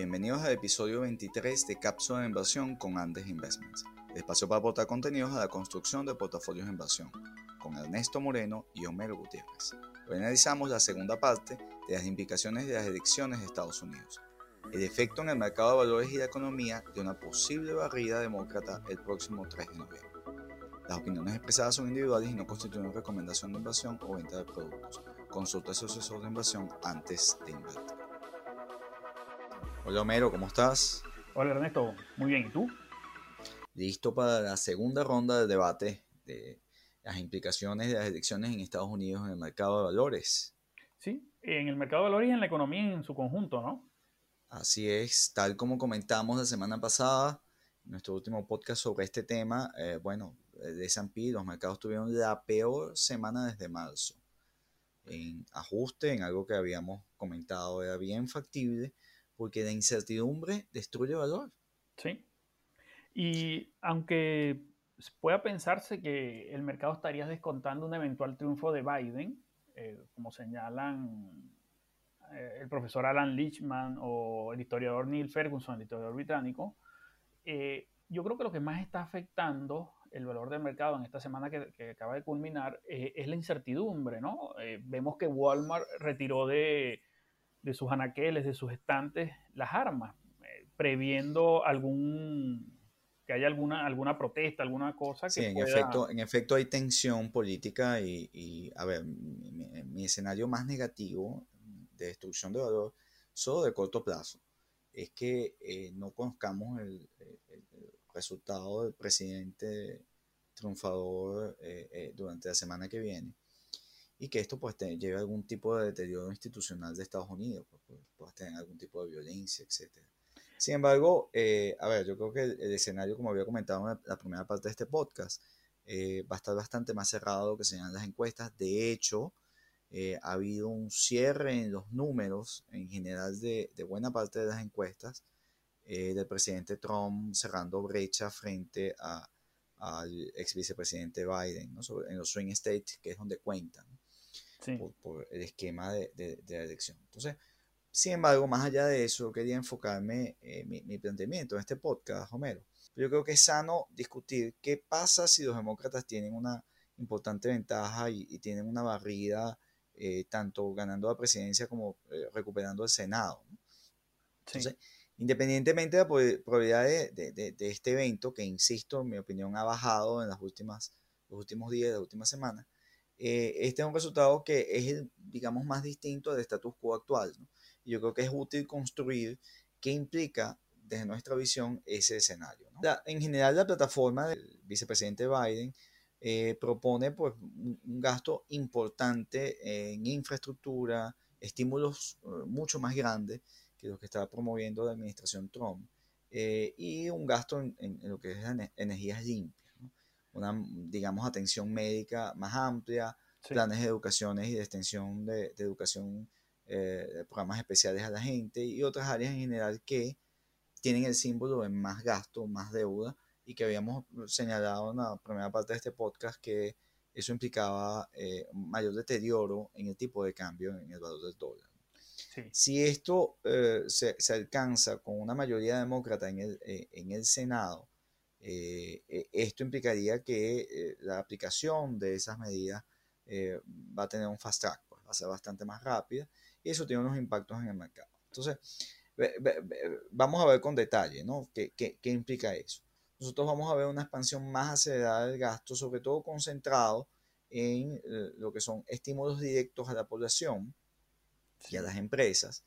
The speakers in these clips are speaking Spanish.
Bienvenidos al episodio 23 de Cápsula de Inversión con Andes Investments, espacio para aportar contenidos a la construcción de portafolios de inversión, con Ernesto Moreno y Homero Gutiérrez. Hoy analizamos la segunda parte de las implicaciones de las elecciones de Estados Unidos, el efecto en el mercado de valores y la economía de una posible barrida demócrata el próximo 3 de noviembre. Las opiniones expresadas son individuales y no constituyen recomendación de inversión o venta de productos. Consulta a su asesor de inversión antes de invertir. Hola Homero, ¿cómo estás? Hola Ernesto, muy bien, ¿y tú? Listo para la segunda ronda de debate de las implicaciones de las elecciones en Estados Unidos en el mercado de valores. Sí, en el mercado de valores y en la economía en su conjunto, ¿no? Así es, tal como comentamos la semana pasada, en nuestro último podcast sobre este tema, eh, bueno, de S&P, los mercados tuvieron la peor semana desde marzo. En ajuste, en algo que habíamos comentado, era bien factible, porque la incertidumbre destruye valor. Sí. Y aunque pueda pensarse que el mercado estaría descontando un eventual triunfo de Biden, eh, como señalan eh, el profesor Alan Lichman o el historiador Neil Ferguson, el historiador británico, eh, yo creo que lo que más está afectando el valor del mercado en esta semana que, acaba de culminar es la incertidumbre, ¿no? vemos que Walmart retiró de, de sus anaqueles, de sus estantes, las armas, eh, previendo algún que haya alguna, alguna protesta, alguna cosa que sí, en efecto, en efecto hay tensión política y, a ver, mi, escenario más negativo de destrucción de valor, solo de corto plazo, es que eh, no conozcamos el, resultado del presidente triunfador eh, durante la semana que viene y que esto pues te lleve a algún tipo de deterioro institucional de Estados Unidos, pues, pues puedas tener algún tipo de violencia, etc. Sin embargo, eh, a ver, yo creo que el, escenario, como había comentado en la, primera parte de este podcast, eh, va a estar bastante más cerrado que señalan las encuestas. De hecho, eh, ha habido un cierre en los números en general de, buena parte de las encuestas del presidente Trump cerrando brecha frente a, al ex vicepresidente Biden, ¿no? en los swing states, que es donde cuentan por, el esquema de, de, la elección. Entonces, sin embargo, más allá de eso, quería enfocarme en mi, planteamiento en este podcast, Homero. Yo creo que es sano discutir qué pasa si los demócratas tienen una importante ventaja y, tienen una barrida, eh, tanto ganando la presidencia como eh, recuperando el Senado. Entonces, independientemente de la probabilidad de, de, de, este evento, que insisto, en mi opinión ha bajado en las últimas, los últimos días, las últimas semanas, eh, este es un resultado que es, digamos, más distinto del status quo actual. Y yo creo que es útil construir qué implica desde nuestra visión ese escenario. en general, la plataforma del vicepresidente Biden eh, propone pues, un, gasto importante en infraestructura, estímulos eh, mucho más grandes que los que está promoviendo la administración Trump, y un gasto en, en, lo que es energías limpias una, digamos, atención médica más amplia, planes de educación y de extensión de, educación, eh, programas especiales a la gente y otras áreas en general que tienen el símbolo de más gasto, más deuda y que habíamos señalado en la primera parte de este podcast que eso implicaba eh, mayor deterioro en el tipo de cambio en el valor del dólar. Si esto eh, se, se, alcanza con una mayoría demócrata en el, en el Senado, eh, e, esto implicaría que eh, la aplicación de esas medidas eh, va a tener un fast track, pues, va a ser bastante más rápida y eso tiene unos impactos en el mercado. Entonces, vamos a ver con detalle, ¿no? ¿Qué, qué, qué implica eso? Nosotros vamos a ver una expansión más acelerada del gasto, sobre todo concentrado en lo que son estímulos directos a la población y a las empresas.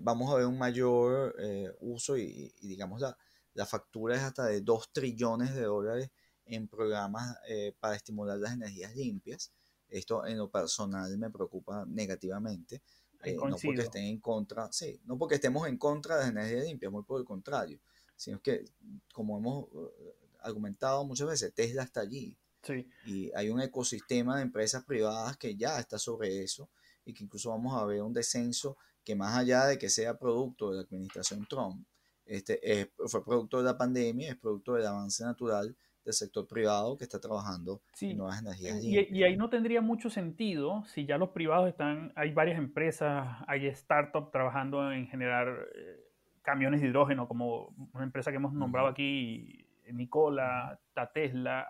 vamos a ver un mayor uso y, y digamos, la, la factura es hasta de 2 trillones de dólares en programas eh, para estimular las energías limpias. Esto en lo personal me preocupa negativamente. Eh, no porque estén en contra, sí, no porque estemos en contra de las energías limpias, muy por el contrario, sino que, como hemos eh, argumentado muchas veces, Tesla está allí. Sí. Y hay un ecosistema de empresas privadas que ya está sobre eso y que incluso vamos a ver un descenso que más allá de que sea producto de la administración Trump, este, fue producto de la pandemia, es producto del avance natural del sector privado que está trabajando en nuevas energías. Y, y, ahí no tendría mucho sentido si ya los privados están, hay varias empresas, hay startups trabajando en generar eh, camiones de hidrógeno, como una empresa que hemos nombrado aquí, Nicola, Tesla,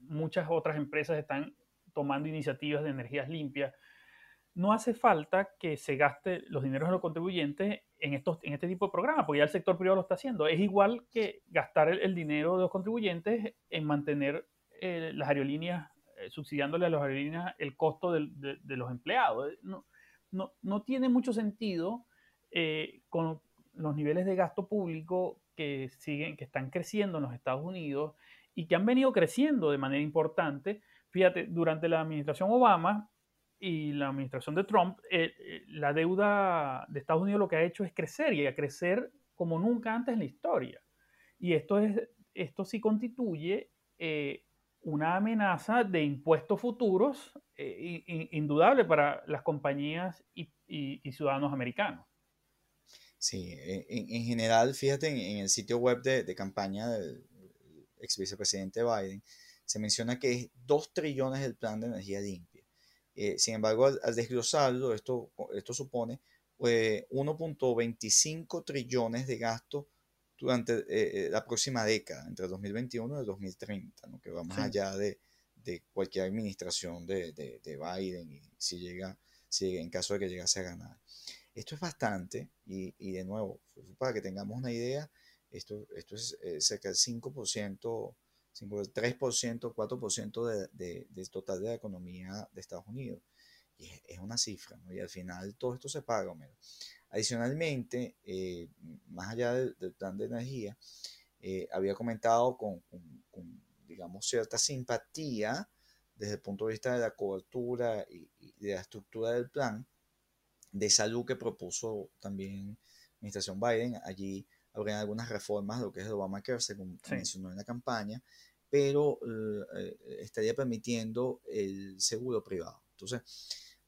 muchas otras empresas están tomando iniciativas de energías limpias. No hace falta que se gaste los dineros de los contribuyentes en, estos, en este tipo de programas, porque ya el sector privado lo está haciendo. Es igual que gastar el, dinero de los contribuyentes en mantener eh, las aerolíneas, eh, subsidiándole a las aerolíneas el costo de, los empleados. No, no, no, tiene mucho sentido eh, con los niveles de gasto público que siguen, que están creciendo en los Estados Unidos y que han venido creciendo de manera importante. Fíjate, durante la administración Obama y la administración de Trump, eh, eh, la deuda de Estados Unidos lo que ha hecho es crecer y a crecer como nunca antes en la historia. Y esto, es, esto sí constituye eh, una amenaza de impuestos futuros indudable para las compañías y, y ciudadanos americanos. Sí, e, en, general, fíjate, en, el sitio web de, campaña del ex vicepresidente Biden, se menciona que es 2 trillones el plan de energía limpia. Eh, sin embargo, al, desglosarlo, esto, esto supone 1.25 eh, trillones de gasto durante eh, la próxima década, entre 2021 y 2030, ¿no? que va más allá de, de, cualquier administración de, de, de, Biden y si llega, si en caso de que llegase a ganar. Esto es bastante y, y de nuevo, para que tengamos una idea, esto, esto es eh, cerca del 5%, 3%, 4% de, de, del total de la economía de Estados Unidos. Y es, una cifra, ¿no? Y al final todo esto se paga, Homero. Adicionalmente, eh, más allá del, plan de energía, eh, había comentado con, con, digamos, cierta simpatía desde el punto de vista de la cobertura y de la estructura del plan, de salud que propuso también la administración Biden. Allí habrían algunas reformas de lo que es el Obamacare, según mencionó en la campaña, pero eh, estaría permitiendo el seguro privado. Entonces,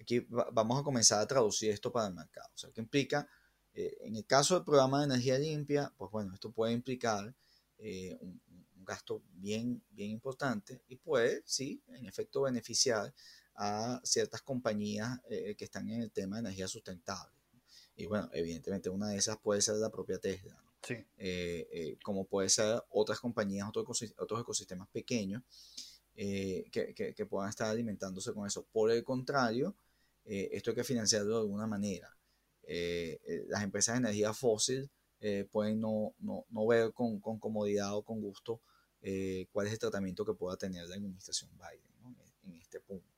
aquí vamos a comenzar a traducir esto para el mercado. O sea, ¿qué implica? Eh, en el caso del programa de energía limpia, pues bueno, esto puede implicar eh, un, gasto bien, bien importante y puede, sí, en efecto, beneficiar a ciertas compañías eh, que están en el tema de energía sustentable. Y bueno, evidentemente una de esas puede ser la propia Tesla, eh, eh, como puede ser otras compañías, otros, ecosistemas pequeños que, que, que, puedan estar alimentándose con eso. Por el contrario, esto hay que financiarlo de alguna manera. las empresas de energía fósil pueden no, no, no ver con, con, comodidad o con gusto cuál es el tratamiento que pueda tener la administración Biden en este punto.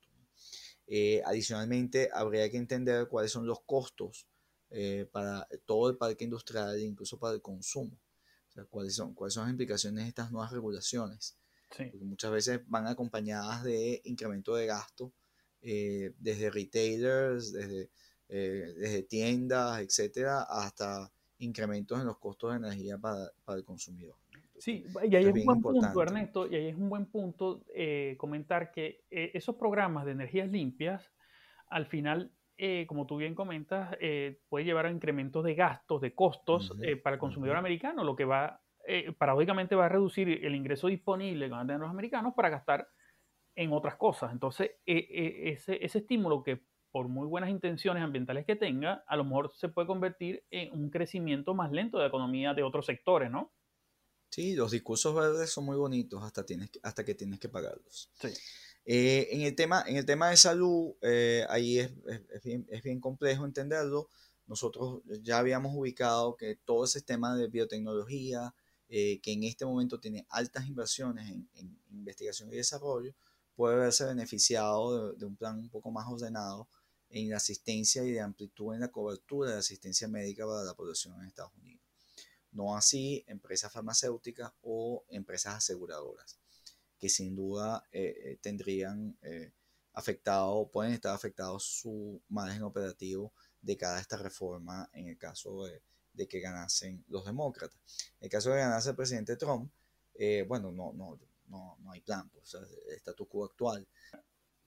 Eh, adicionalmente, habría que entender cuáles son los costos eh, para todo el parque industrial e incluso para el consumo. O sea, cuáles son, cuáles son las implicaciones de estas nuevas regulaciones. Porque muchas veces van acompañadas de incremento de gasto eh, desde retailers, desde, desde tiendas, etcétera, hasta incrementos en los costos de energía para, para el consumidor. Sí, y ahí es, un buen punto, Ernesto, y ahí es un buen punto eh, comentar que eh, esos programas de energías limpias, al final, eh, como tú bien comentas, puede llevar a incrementos de gastos, de costos para el consumidor americano, lo que va, paradójicamente va a reducir el ingreso disponible que van a tener los americanos para gastar en otras cosas. Entonces, ese, ese estímulo que por muy buenas intenciones ambientales que tenga, a lo mejor se puede convertir en un crecimiento más lento de la economía de otros sectores, ¿no? Sí, los discursos verdes son muy bonitos hasta, tienes, hasta que tienes que pagarlos. Eh, en, el tema, en el tema de salud, eh, ahí es, bien, complejo entenderlo. Nosotros ya habíamos ubicado que todo ese tema de biotecnología, eh, que en este momento tiene altas inversiones en, investigación y desarrollo, puede verse beneficiado de, de, un plan un poco más ordenado en la asistencia y de amplitud en la cobertura de asistencia médica para la población en Estados Unidos no así empresas farmacéuticas o empresas aseguradoras, que sin duda eh, eh, tendrían eh, afectado, pueden estar afectados su margen operativo de cada esta reforma en el caso de, que ganasen los demócratas. En el caso de ganarse el presidente Trump, bueno, no, no, no, no hay plan, pues, el status quo actual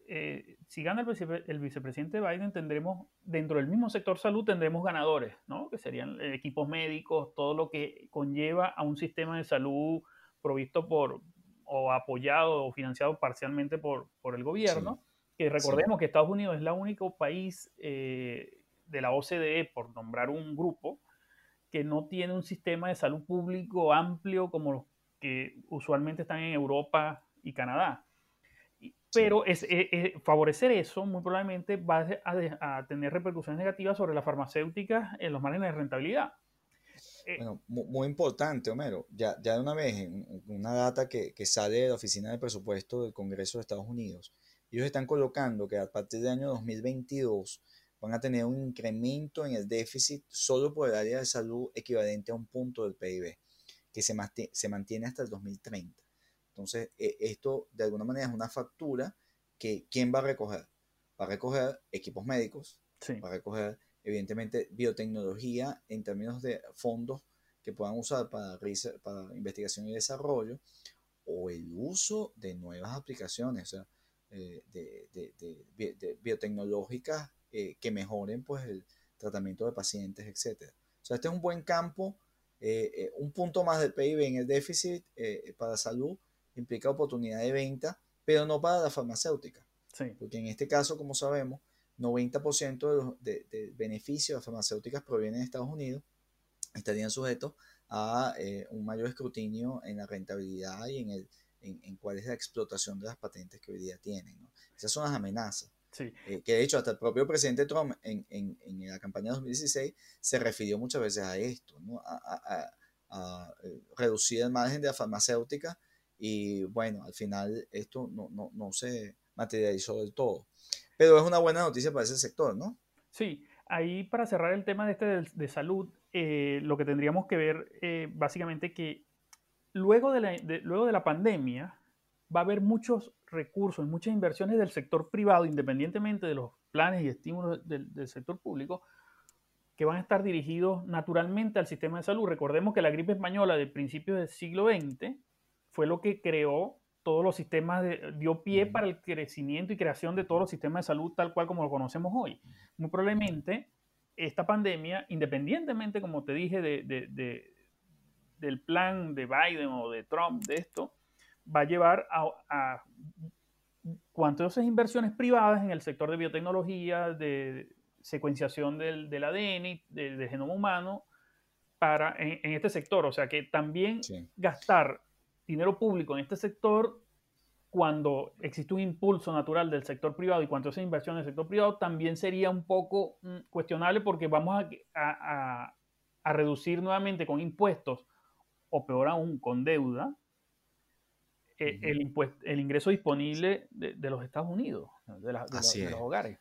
eh, si gana el, vicepresidente Biden, tendremos, dentro del mismo sector salud, tendremos ganadores, ¿no? Que serían eh, equipos médicos, todo lo que conlleva a un sistema de salud provisto por, o apoyado o financiado parcialmente por, por el gobierno. Que recordemos que Estados Unidos es el único país eh, de la OCDE, por nombrar un grupo, que no tiene un sistema de salud público amplio como los que usualmente están en Europa y Canadá. Pero es, favorecer eso muy probablemente va a, tener repercusiones negativas sobre las farmacéuticas en los márgenes de rentabilidad. Eh, bueno, muy, importante, Homero. Ya, ya de una vez, una data que, que, sale de la Oficina de Presupuesto del Congreso de Estados Unidos, ellos están colocando que a partir del año 2022 van a tener un incremento en el déficit solo por el área de salud equivalente a un punto del PIB, que se, se mantiene hasta el 2030. Entonces, e, esto de alguna manera es una factura que ¿quién va a recoger? Va a recoger equipos médicos, va a recoger evidentemente biotecnología en términos de fondos que puedan usar para, para investigación y desarrollo o el uso de nuevas aplicaciones eh, de, biotecnológicas eh, que mejoren pues, el tratamiento de pacientes, etc. O sea, este es un buen campo, eh, un punto más del PIB en el déficit para salud implica oportunidad de venta, pero no para la farmacéutica. Porque en este caso, como sabemos, 90% de de, beneficios de las farmacéuticas provienen de Estados Unidos, estarían sujetos a eh, un mayor escrutinio en la rentabilidad y en, el, en, cuál es la explotación de las patentes que hoy día tienen. Esas son las amenazas. Eh, que de hecho hasta el propio presidente Trump en, en, en, la campaña de 2016 se refirió muchas veces a esto, a, a, eh, reducir el margen de la farmacéutica y bueno, al final esto no, no, no se materializó del todo. Pero es una buena noticia para ese sector, ¿no? Sí, ahí para cerrar el tema de este de, salud, eh, lo que tendríamos que ver eh, básicamente que luego de, la, luego de la pandemia va a haber muchos recursos, muchas inversiones del sector privado, independientemente de los planes y estímulos del, del sector público, que van a estar dirigidos naturalmente al sistema de salud. Recordemos que la gripe española de principios del siglo XX fue lo que creó todos los sistemas, de, dio pie para el crecimiento y creación de todos los sistemas de salud tal cual como lo conocemos hoy. Muy probablemente esta pandemia, independientemente, como te dije, de, del plan de Biden o de Trump, de esto, va a llevar a, a cuantas inversiones privadas en el sector de biotecnología, de secuenciación del, del ADN, del, genoma humano, para, en, este sector. O sea que también gastar dinero público en este sector cuando existe un impulso natural del sector privado y cuando esa inversión en el sector privado también sería un poco mm, cuestionable porque vamos a, reducir nuevamente con impuestos o peor aún con deuda eh, el, el, ingreso disponible de, los Estados Unidos, de, de los hogares.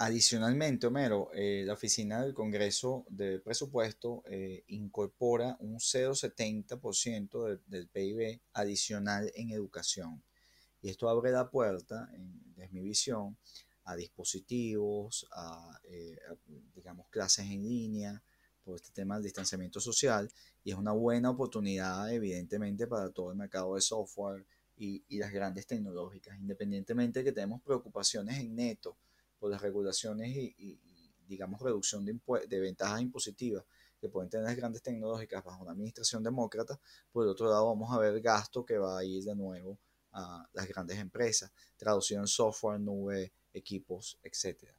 Adicionalmente, Homero, eh, la Oficina del Congreso de Presupuesto eh, incorpora un 0,70% de, del PIB adicional en educación. Y esto abre la puerta, en, desde mi visión, a dispositivos, a, eh, digamos, clases en línea, por este tema del distanciamiento social. Y es una buena oportunidad, evidentemente, para todo el mercado de software y, y las grandes tecnológicas, independientemente de que tenemos preocupaciones en neto por las regulaciones y, digamos, reducción de, de ventajas impositivas que pueden tener las grandes tecnológicas bajo una administración demócrata, por el otro lado vamos a ver gasto que va a ir de nuevo a las grandes empresas, traducido en software, nube, equipos, etc.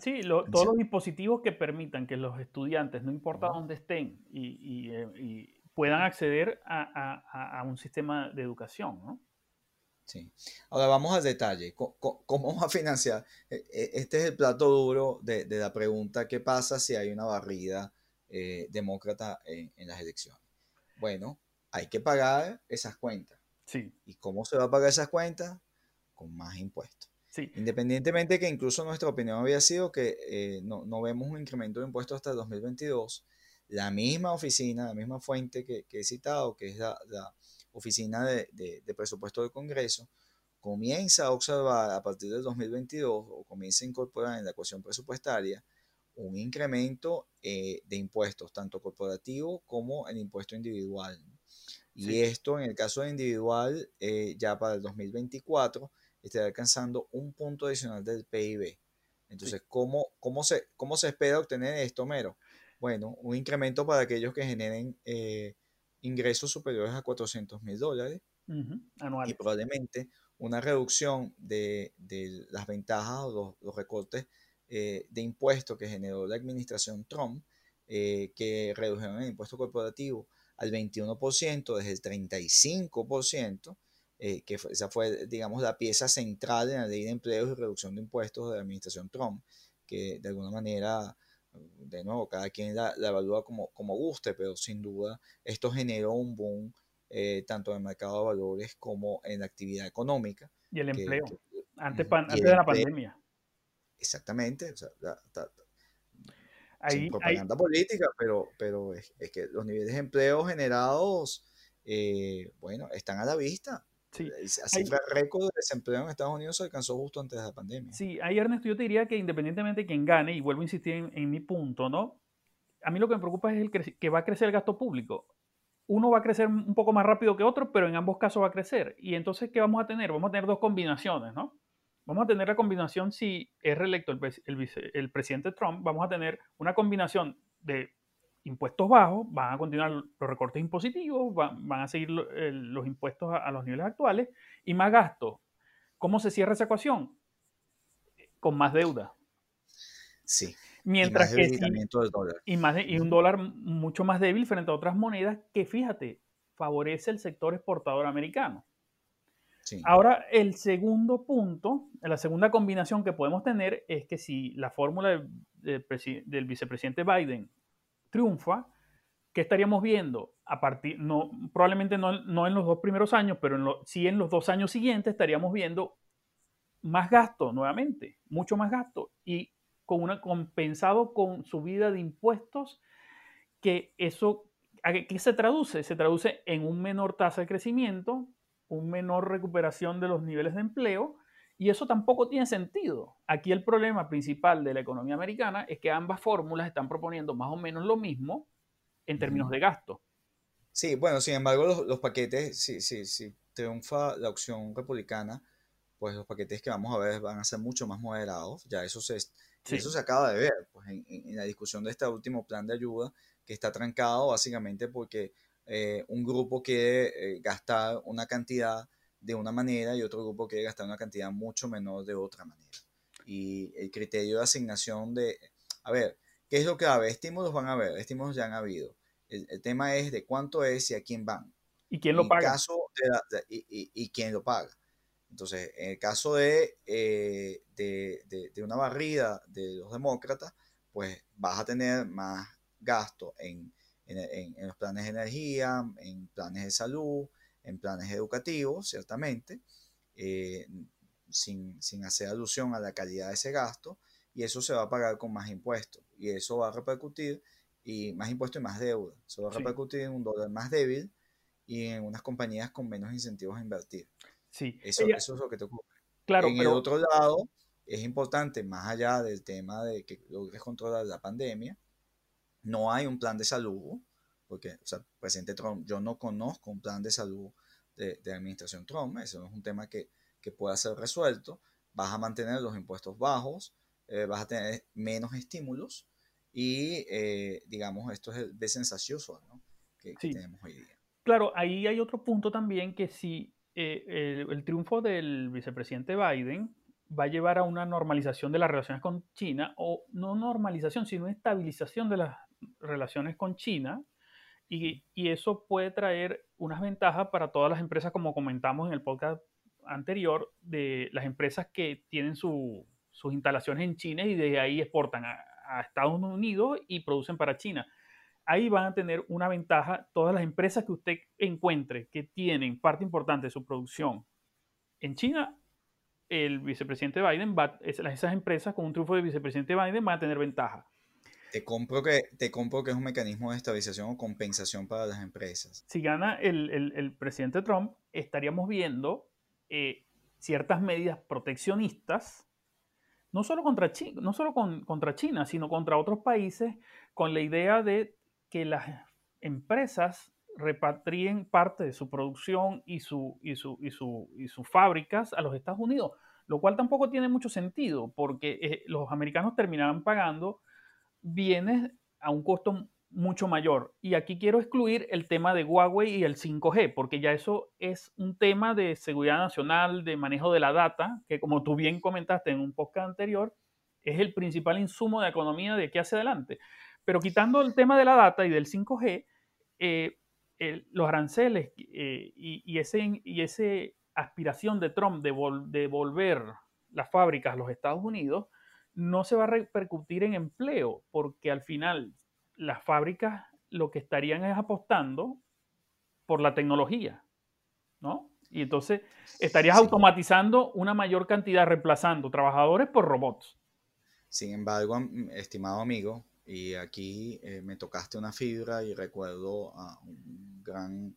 Sí, todos los dispositivos que permitan que los estudiantes, no importa dónde estén, y, eh, puedan acceder a, a, un sistema de educación, ¿no? Sí. Ahora vamos al detalle. ¿Cómo, vamos a financiar? E, e, este es el plato duro de, la pregunta, ¿qué pasa si hay una barrida eh, demócrata en, las elecciones? Bueno, hay que pagar esas cuentas. Sí. ¿Y cómo se va a pagar esas cuentas? Con más impuestos. Sí. Independientemente que incluso nuestra opinión había sido que eh, no, vemos un incremento de impuestos hasta el 2022, la misma oficina, la misma fuente que, he citado, que es la Oficina de, Presupuesto del Congreso, comienza a observar a partir del 2022 o comienza a incorporar en la ecuación presupuestaria un incremento eh, de impuestos, tanto corporativo como el impuesto individual. Y esto en el caso de individual, eh, ya para el 2024, estará alcanzando un punto adicional del PIB. Entonces, ¿cómo, cómo, se, ¿cómo se espera obtener esto, Mero? Bueno, un incremento para aquellos que generen eh, ingresos superiores a 400 mil dólares y probablemente una reducción de, las ventajas o los, recortes eh, de impuestos que generó la administración Trump eh, que redujeron el impuesto corporativo al 21% desde el 35%, eh, que esa fue, digamos, la pieza central en la ley de empleos y reducción de impuestos de la administración Trump, que de alguna manera, de nuevo, cada quien la, evalúa como, como guste, pero sin duda esto generó un boom eh, tanto en el mercado de valores como en la actividad económica. Y el empleo, antes, antes de la pandemia. Exactamente, o sea, sin propaganda política, pero, pero es, que los niveles de empleo generados, eh, bueno, están a la vista. Sí. Cifra récord de desempleo en Estados Unidos se alcanzó justo antes de la pandemia. Sí, ahí Ernesto, yo te diría que independientemente de quien gane, y vuelvo a insistir en, mi punto, ¿no? A mí lo que me preocupa es el que va a crecer el gasto público. Uno va a crecer un poco más rápido que otro, pero en ambos casos va a crecer. Y entonces, ¿qué vamos a tener? Vamos a tener dos combinaciones, ¿no? Vamos a tener la combinación, si es reelecto el, presidente Trump, vamos a tener una combinación de impuestos bajos, van a continuar los recortes impositivos, van, a seguir los impuestos a, los niveles actuales y más gasto. ¿Cómo se cierra esa ecuación? Con más deuda. Sí. Mientras que y, más y un dólar mucho más débil frente a otras monedas que, fíjate, favorece el sector exportador americano. Ahora, el segundo punto, la segunda combinación que podemos tener es que si la fórmula del, vicepresidente Biden triunfa, ¿qué estaríamos viendo? A partir, no, probablemente no, en los dos primeros años, pero en sí en los dos años siguientes estaríamos viendo más gasto nuevamente, mucho más gasto, y con una, compensado con subida de impuestos, que eso, qué se traduce? Se traduce en un menor tasa de crecimiento, un menor recuperación de los niveles de empleo y eso tampoco tiene sentido. Aquí el problema principal de la economía americana es que ambas fórmulas están proponiendo más o menos lo mismo en términos de gasto. Sí, bueno, sin embargo, los, paquetes, si, si, si triunfa la opción republicana, pues los paquetes que vamos a ver van a ser mucho más moderados. Ya eso se, eso se acaba de ver pues, en, en, la discusión de este último plan de ayuda que está trancado básicamente porque eh, un grupo quiere eh, gastar una cantidad de una manera y otro grupo quiere gastar una cantidad mucho menor de otra manera. Y el criterio de asignación de, a ver, ¿qué es lo que va a haber? Estímulos van a haber, estímulos ya han habido. El, tema es de cuánto es y a quién van. ¿Y quién lo paga? Caso y, quién lo paga. Entonces, en el caso de, eh, de, de, una barrida de los demócratas, pues vas a tener más gasto en en, los planes de energía, en planes de salud, en planes educativos, ciertamente, eh, sin, hacer alusión a la calidad de ese gasto, y eso se va a pagar con más impuestos, y eso va a repercutir, y más impuestos y más deuda, eso va a repercutir en un dólar más débil y en unas compañías con menos incentivos a invertir. Sí. Eso, eso es lo que te ocurre. Claro, en el otro lado, es importante, más allá del tema de que logres controlar la pandemia, no hay un plan de salud, porque, o sea, presidente Trump, yo no conozco un plan de salud de, de administración Trump, eso no es un tema que, que, pueda ser resuelto, vas a mantener los impuestos bajos, eh, vas a tener menos estímulos y, eh, digamos, esto es el ¿no? que, tenemos hoy día. Claro, ahí hay otro punto también que si eh, el, el, triunfo del vicepresidente Biden va a llevar a una normalización de las relaciones con China, o no normalización, sino estabilización de las relaciones con China, y, eso puede traer unas ventajas para todas las empresas, como comentamos en el podcast anterior, de las empresas que tienen sus instalaciones en China y de ahí exportan a, Estados Unidos y producen para China. Ahí van a tener una ventaja todas las empresas que usted encuentre que tienen parte importante de su producción en China. El vicepresidente Biden va, esas empresas con un triunfo del vicepresidente Biden van a tener ventaja. Te compro, que, te compro que es un mecanismo de estabilización o compensación para las empresas. Si gana el, el, presidente Trump, estaríamos viendo eh, ciertas medidas proteccionistas, no solo, contra China, no solo con, contra China, sino contra otros países, con la idea de que las empresas repatrien parte de su producción y, su, y, su, y, su, y sus fábricas a los Estados Unidos, lo cual tampoco tiene mucho sentido, porque eh, los americanos terminarán pagando bienes a un costo mucho mayor. Y aquí quiero excluir el tema de Huawei y el 5G, porque ya eso es un tema de seguridad nacional, de manejo de la data, que como tú bien comentaste en un podcast anterior, es el principal insumo de economía de aquí hacia adelante. Pero quitando el tema de la data y del 5G, eh, los aranceles eh, y, ese, y ese aspiración de Trump de, de volver las fábricas a los Estados Unidos no se va a repercutir en empleo, porque al final las fábricas lo que estarían es apostando por la tecnología, ¿no? Y entonces estarías automatizando una mayor cantidad, reemplazando trabajadores por robots. Sin embargo, estimado amigo, y aquí eh, me tocaste una fibra y recuerdo a un gran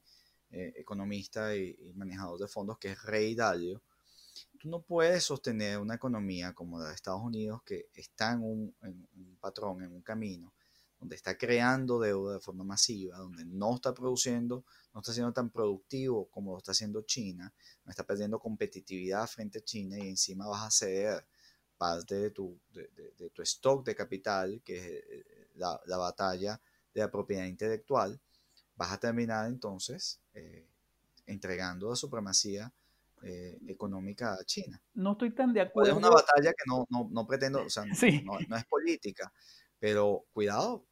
eh, economista y, manejador de fondos que es Ray Dalio. Tú no puedes sostener una economía como la de Estados Unidos que está en un, patrón, en un camino, donde está creando deuda de forma masiva, donde no está produciendo, no está siendo tan productivo como lo está haciendo China, no está perdiendo competitividad frente a China y encima vas a ceder parte de tu, de, tu stock de capital, que es eh, la, la, batalla de la propiedad intelectual, vas a terminar entonces eh, entregando la supremacía eh, económica a China. No estoy tan de acuerdo. Es una batalla que no, no, no pretendo, o sea, no, no, es política, pero cuidado,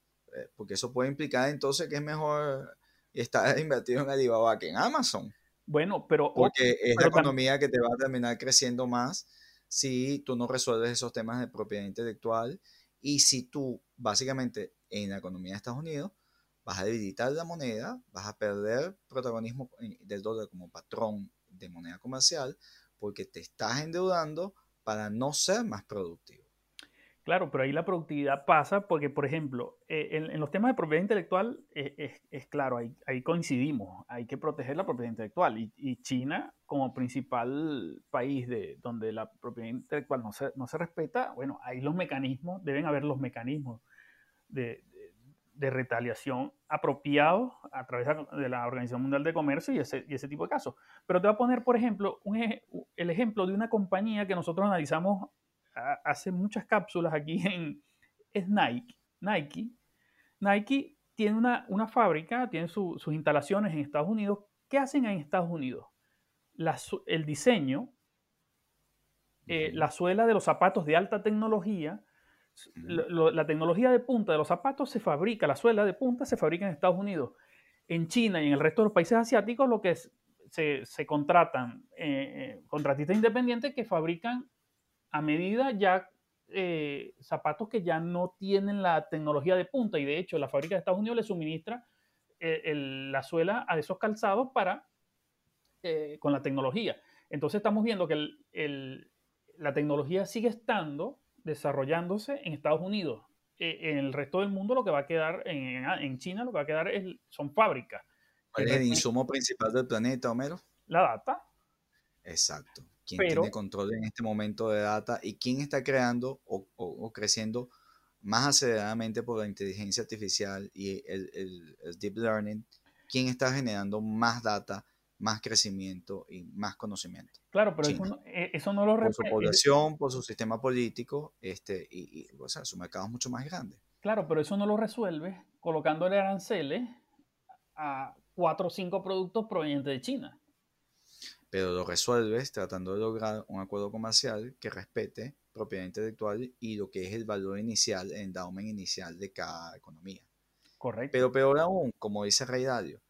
porque eso puede implicar entonces que es mejor estar invertido en Alibaba que en Amazon. Bueno, pero... Porque es la economía que te va a terminar creciendo más si tú no resuelves esos temas de propiedad intelectual y si tú, básicamente, en la economía de Estados Unidos, vas a debilitar la moneda, vas a perder protagonismo del dólar como patrón de moneda comercial, porque te estás endeudando para no ser más productivo. Claro, pero ahí la productividad pasa porque, por ejemplo, eh, en, los temas de propiedad intelectual eh, es, claro, ahí, coincidimos, hay que proteger la propiedad intelectual y, China como principal país de, donde la propiedad intelectual no se, no se respeta, bueno, ahí los mecanismos, deben haber los mecanismos de, de, retaliación apropiados a través de la Organización Mundial de Comercio y ese, y ese tipo de casos. Pero te voy a poner, por ejemplo, un, el ejemplo de una compañía que nosotros analizamos hace muchas cápsulas aquí en es Nike. Nike, Nike tiene una, una fábrica, tiene sus instalaciones en Estados Unidos. ¿Qué hacen en Estados Unidos? el diseño, eh, la suela de los zapatos de alta tecnología, la tecnología de punta de los zapatos se fabrica, la suela de punta se fabrica en Estados Unidos. En China y en el resto de los países asiáticos lo que se, contratan eh, eh, contratistas independientes que fabrican a medida ya eh, zapatos que ya no tienen la tecnología de punta y de hecho la fábrica de Estados Unidos le suministra la suela a esos calzados para con la tecnología. Entonces estamos viendo que la tecnología sigue estando desarrollándose en Estados Unidos. en el resto del mundo lo que va a quedar, en, China lo que va a quedar es, son fábricas. ¿Cuál es el insumo principal del planeta, Homero? La data. Exacto quién tiene control en este momento de data y quién está creando o, creciendo más aceleradamente por la inteligencia artificial y el, deep learning, quién está generando más data, más crecimiento y más conocimiento. Claro, pero eso no, eh, eso no, lo Por su población, por su sistema político, este, y, o sea, su mercado es mucho más grande. Claro, pero eso no lo resuelve colocándole aranceles a cuatro o cinco productos provenientes de China pero lo resuelves tratando de lograr un acuerdo comercial que respete propiedad intelectual y lo que es el valor inicial, el endowment inicial de cada economía. Correcto. Pero peor aún, como dice Rey Dalio,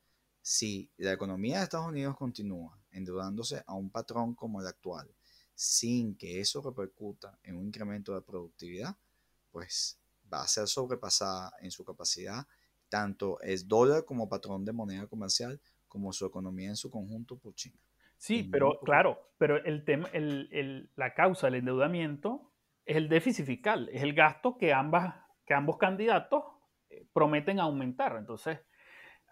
si la economía de Estados Unidos continúa endeudándose a un patrón como el actual, sin que eso repercuta en un incremento de productividad, pues va a ser sobrepasada en su capacidad tanto el dólar como patrón de moneda comercial como su economía en su conjunto por China. Sí, pero claro, pero el tema, el, la causa del endeudamiento es el déficit fiscal, es el gasto que, ambas, que ambos candidatos eh, prometen aumentar. Entonces,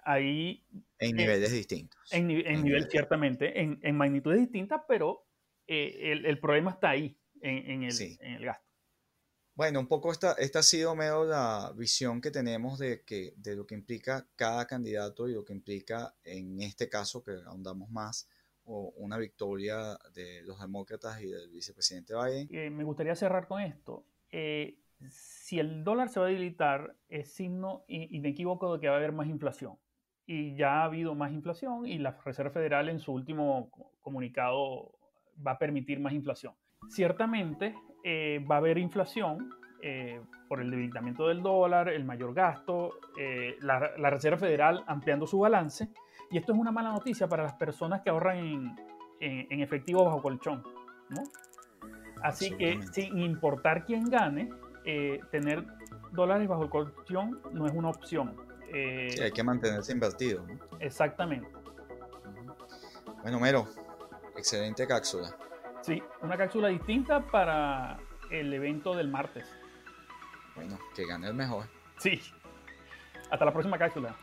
ahí... En niveles distintos. En, en, nivel, ciertamente, en, en, magnitudes distintas, pero eh, el, el, problema está ahí, en, el, en el gasto. Bueno, un poco esta, esta ha sido medio la visión que tenemos de, que, de lo que implica cada candidato y lo que implica en este caso, que ahondamos más, una victoria de los demócratas y del vicepresidente Biden. Eh, me gustaría cerrar con esto. Eh, si el dólar se va a debilitar, es signo inequívoco de que va a haber más inflación. Y ya ha habido más inflación y la Reserva Federal en su último comunicado va a permitir más inflación. Ciertamente eh, va a haber inflación eh, por el debilitamiento del dólar, el mayor gasto, eh, la, Reserva Federal ampliando su balance. Y esto es una mala noticia para las personas que ahorran en, efectivo bajo colchón. Así que sin importar quién gane, eh, tener dólares bajo el colchón no es una opción. Sí, hay que mantenerse invertido. Exactamente. Bueno, Mero, excelente cápsula. Sí, una cápsula distinta para el evento del martes. Bueno, que gane el mejor. Sí. Hasta la próxima cápsula.